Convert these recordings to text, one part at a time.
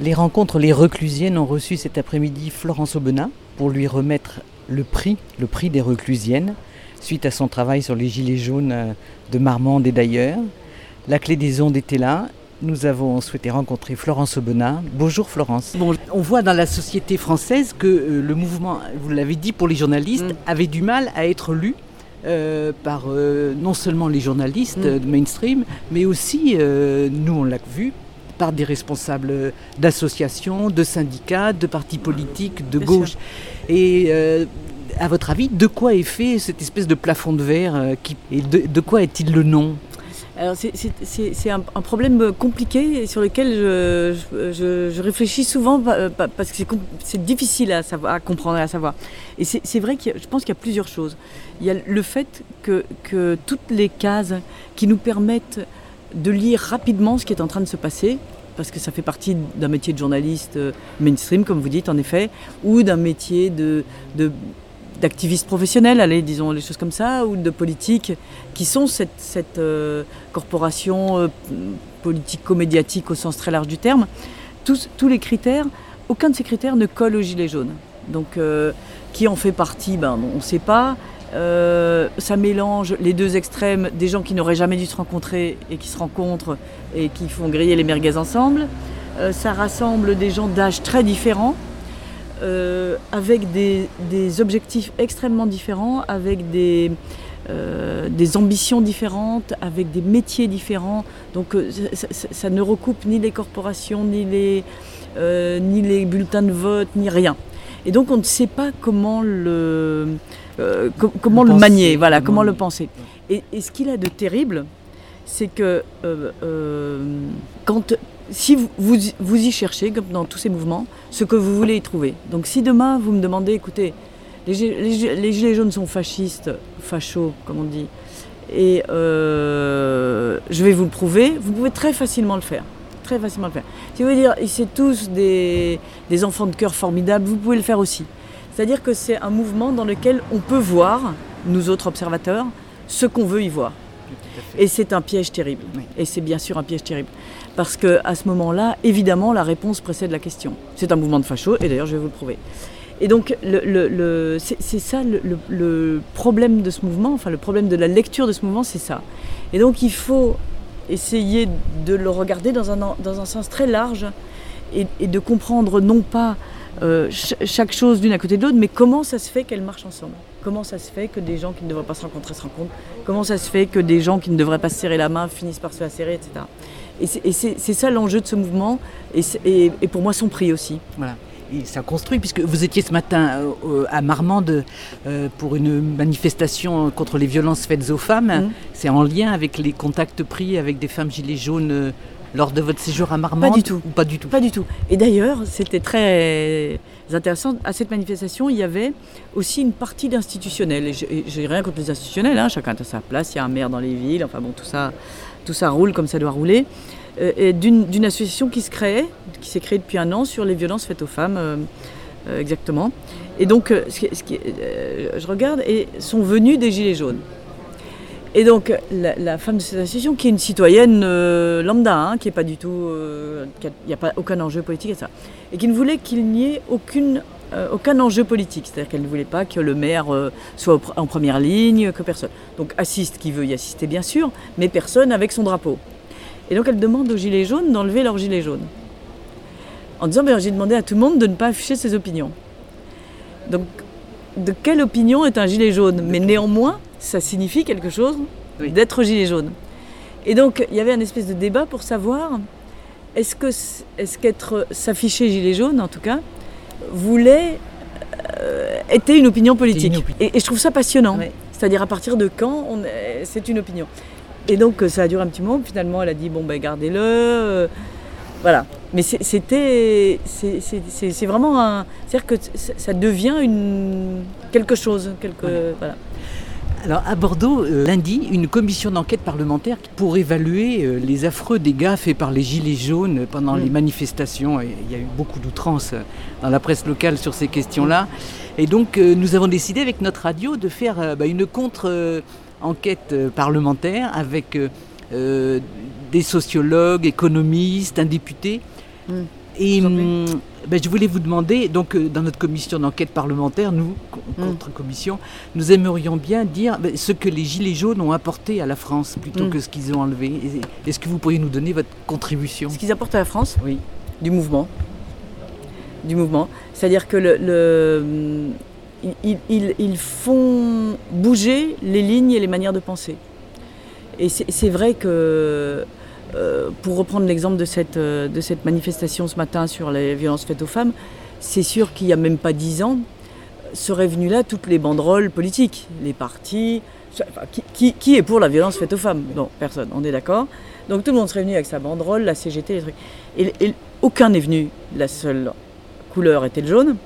Les rencontres Les Reclusiennes ont reçu cet après-midi Florence Aubenas pour lui remettre le prix, le prix des Reclusiennes, suite à son travail sur les Gilets jaunes euh, de Marmande et d'ailleurs. La clé des ondes était là. Nous avons souhaité rencontrer Florence Aubenas. Bonjour Florence. on voit dans la société française que euh, le mouvement, vous l'avez dit pour les journalistes, Mm. avait du mal à être lu euh, par euh, non seulement les journalistes Mm. euh, de mainstream, mais aussi, nous on l'a vu, par des responsables d'associations, de syndicats, de partis politiques, de Bien gauche. Et euh, à votre avis, de quoi est fait cette espèce de plafond de verre euh, qui, Et de, de quoi est-il le nom? C'est- un, un problème compliqué sur lequel je, je- je- je réfléchis souvent pa- pa- parce que c'est difficile à, savoir, à comprendre et à savoir. Et c'est c'est vrai que je pense qu'il y a plusieurs choses. Il y a le fait que, que toutes les cases qui nous permettent de lire rapidement ce qui est en train de se passer, parce que ça fait partie d'un métier de journaliste euh, mainstream, comme vous dites en effet, ou d'un métier de, de- d'activiste professionnel, allez, disons les choses comme ça, ou de politique, qui sont cette, cette euh, corporation euh, politico-médiatique au sens très large du terme. Tous, tous les critères, aucun de ces critères ne colle aux Gilets jaunes. Donc, euh, qui en fait partie, ben, on ne sait pas. Euh, ça mélange les deux extrêmes, des gens qui n'auraient jamais dû se rencontrer et qui se rencontrent et qui font griller les merguez ensemble. Euh, ça rassemble des gens d'âge très différents, euh, avec des, objectifs extrêmement différents, avec des, ambitions différentes, avec des métiers différents. Donc ça, ne recoupe ni les corporations, ni les bulletins de vote, ni rien. Et donc on ne sait pas comment le, euh, co- comment Le manier, voilà, comment comment le- penser. Et, et ce qu'il a de terrible, c'est que euh, euh, quand, si vous, vous, vous y cherchez, comme dans tous ces mouvements, ce que vous voulez y trouver. Donc si demain vous me demandez, écoutez, les, les gi- les gilets jaunes sont fascistes, fachos, comme on dit, et je vais vous le prouver, vous pouvez très facilement le faire. Très facilement le faire. Si vous voulez dire, c'est tous des, des enfants de cœur formidables, vous pouvez le faire aussi. C'est-à-dire que c'est un mouvement dans lequel on peut voir, nous autres observateurs, ce qu'on veut y voir. Et c'est un piège terrible. Oui. Et c'est bien sûr un piège terrible. Parce que à ce moment-là, évidemment, la réponse précède la question. C'est un mouvement de facho, et d'ailleurs, je vais vous le prouver. Et donc, le, le- le- c'est ça le problème de ce mouvement, enfin, le problème de la lecture de ce mouvement, c'est ça. Et donc, il faut essayer de le regarder dans un, sens très large et, de comprendre non pas euh, ch- chaque chose d'une à côté de l'autre, mais comment ça se fait qu'elles marchent ensemble. Comment ça se fait que des gens qui ne devraient pas se rencontrer se rencontrent Comment ça se fait que des gens qui ne devraient pas se serrer la main finissent par se la serrer, etc. Et c'est- ça l'enjeu de ce mouvement, et, et- et pour moi son prix aussi. Voilà. Et ça construit, puisque vous étiez ce matin euh, euh, à Marmande euh, pour une manifestation contre les violences faites aux femmes. Mhm. C'est en lien avec les contacts pris avec des femmes gilets jaunes euh, lors de votre séjour à Marmande Pas du tout. Ou pas du tout. Pas du tout. Et d'ailleurs, c'était très intéressant. À cette manifestation, il y avait aussi une partie d'institutionnels. Et j'ai- j'ai rien contre les institutionnels, hein, chacun a sa place, il y a un maire dans les villes, enfin bon, tout ça, tout ça roule comme ça doit rouler. Euh, D'une association qui se créait, qui s'est créée depuis un an sur les violences faites aux femmes, euh, euh, exactement. Et donc, je regarde, et sont venus des Gilets jaunes. Et donc, la, femme de cette association, qui est une citoyenne lambda, hein, qui n'est pas du tout. Il n'y a pas aucun enjeu politique et ça. Et qui ne voulait qu'il n'y ait aucun enjeu politique. C'est-à-dire qu'elle ne voulait pas que le maire soit en première ligne, que personne. Donc, assiste qui veut y assister, bien sûr, mais personne avec son drapeau. Et donc, elle demande aux Gilets jaunes d'enlever leur gilet jaune. En disant ben, J'ai demandé à tout le monde de ne pas afficher ses opinions. Donc, de quelle opinion est un gilet jaune? Mais néanmoins, ça signifie quelque chose Oui. d'être gilet jaune. Et donc, il y avait un espèce de débat pour savoir est-ce que est-ce qu'être s'afficher gilet jaune, en tout cas, voulait euh, était une opinion politique. une opinion. Et, et je trouve ça passionnant. Ouais. C'est-à-dire à partir de quand est- c'est une opinion? Et donc euh, ça a duré un petit moment. Finalement, elle a dit bon ben gardez-le. euh, voilà. Mais c'était c'est- vraiment un c'est-à-dire que ça ça devient une quelque chose quelque Ouais. voilà. Alors à Bordeaux, lundi, une commission d'enquête parlementaire pour évaluer euh, les affreux dégâts faits par les gilets jaunes pendant Mm. les manifestations. Et il y a eu beaucoup d'outrances euh, dans la presse locale sur ces questions-là. Et donc euh, nous avons décidé avec notre radio de faire bah, une contre-enquête parlementaire avec des sociologues, économistes, un député. Mm. Et hum, ben, je voulais vous demander, donc euh, dans notre commission d'enquête parlementaire, nous, Mm. contre-commission, nous aimerions bien dire ben, ce que les Gilets jaunes ont apporté à la France plutôt Mm. que ce qu'ils ont enlevé. Est-ce que vous pourriez nous donner votre contribution Ce qu'ils apportent à la France, Oui. du mouvement. Du mouvement. C'est-à-dire que le, le- ils, ils- ils font bouger les lignes et les manières de penser. Et c'est vrai que, euh, pour reprendre l'exemple de cette, euh, de cette manifestation ce matin sur les violences faites aux femmes, c'est sûr qu'il n'y a même pas dix ans, seraient venues là toutes les banderoles politiques, les partis. qui, est pour la violence faite aux femmes? Non, personne, on est d'accord. Donc tout le monde serait venu avec sa banderole, la CGT, les trucs. Et, aucun n'est venu. La seule couleur était le jaune,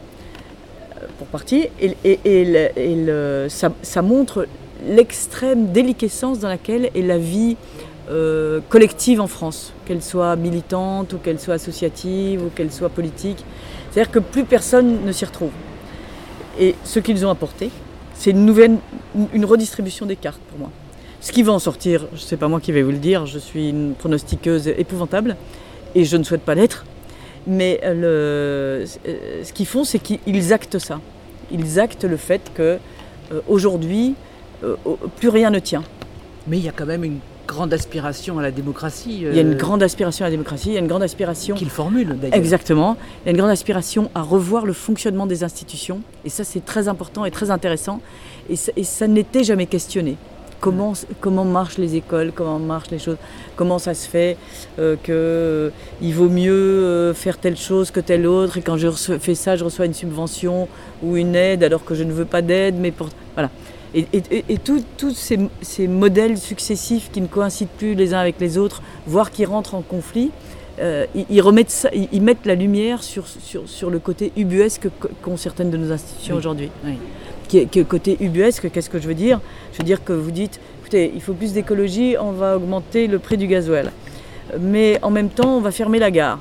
euh, pour partie. Et, ça, ça montre l'extrême déliquescence dans laquelle est la vie euh, collective en France, qu'elle soit militante ou qu'elle soit associative ou qu'elle soit politique. C'est-à-dire que plus personne ne s'y retrouve. Et ce qu'ils ont apporté, c'est une nouvelle, une redistribution des cartes pour moi. Ce qui va en sortir, je sais pas moi qui vais vous le dire, je suis une pronostiqueuse épouvantable et je ne souhaite pas l'être. Mais euh, euh, ce qu'ils font, c'est qu'ils actent ça. Ils actent le fait que aujourd'hui, plus rien ne tient. Mais il y a quand même une grande aspiration à la démocratie. Il y a une euh, grande aspiration à la démocratie, il y a une grande aspiration Qu'il formule d'ailleurs. Exactement. Il y a une grande aspiration à revoir le fonctionnement des institutions. Et ça, c'est très important et très intéressant. Et ça, n'était jamais questionné. Comment, comment marchent les écoles, comment marchent les choses, comment ça se fait euh, qu'il vaut mieux euh, faire telle chose que telle autre, et quand je fais ça, je reçois une subvention ou une aide alors que je ne veux pas d'aide, mais pour... Voilà. Et, tous ces, ces modèles successifs qui ne coïncident plus les uns avec les autres, voire qui rentrent en conflit, euh, ils, ils remettent ça- ils, ils mettent la lumière sur, sur, sur le côté ubuesque qu- qu'ont certaines de nos institutions Oui. aujourd'hui. Oui. Qui qui côté ubuesque, qu'est-ce que je veux dire? Je veux dire que vous dites, écoutez, il faut plus d'écologie, on va augmenter le prix du gasoil. Mais en même temps, on va fermer la gare.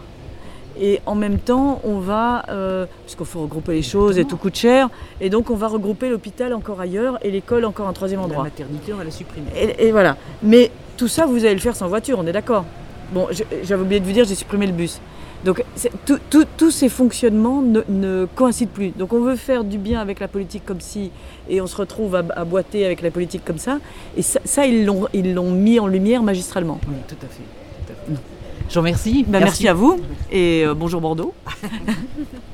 Et en même temps, on va, euh, parce qu'il faut regrouper les choses et tout coûte cher, et donc on va regrouper l'hôpital encore ailleurs et l'école encore un troisième La endroit. maternité, on va la supprimer. Et, et voilà. Mais tout ça, vous allez le faire sans voiture, on est d'accord. Bon, j'avais oublié de vous dire, j'ai supprimé le bus. Donc tous ces fonctionnements ne, ne coïncident plus. Donc on veut faire du bien avec la politique comme si, et on se retrouve à, à boiter avec la politique comme ça. Et ça, ça, ils l'ont mis en lumière magistralement. Oui, tout à fait. Je vous remercie. Ben, merci. à vous et euh, bonjour Bordeaux.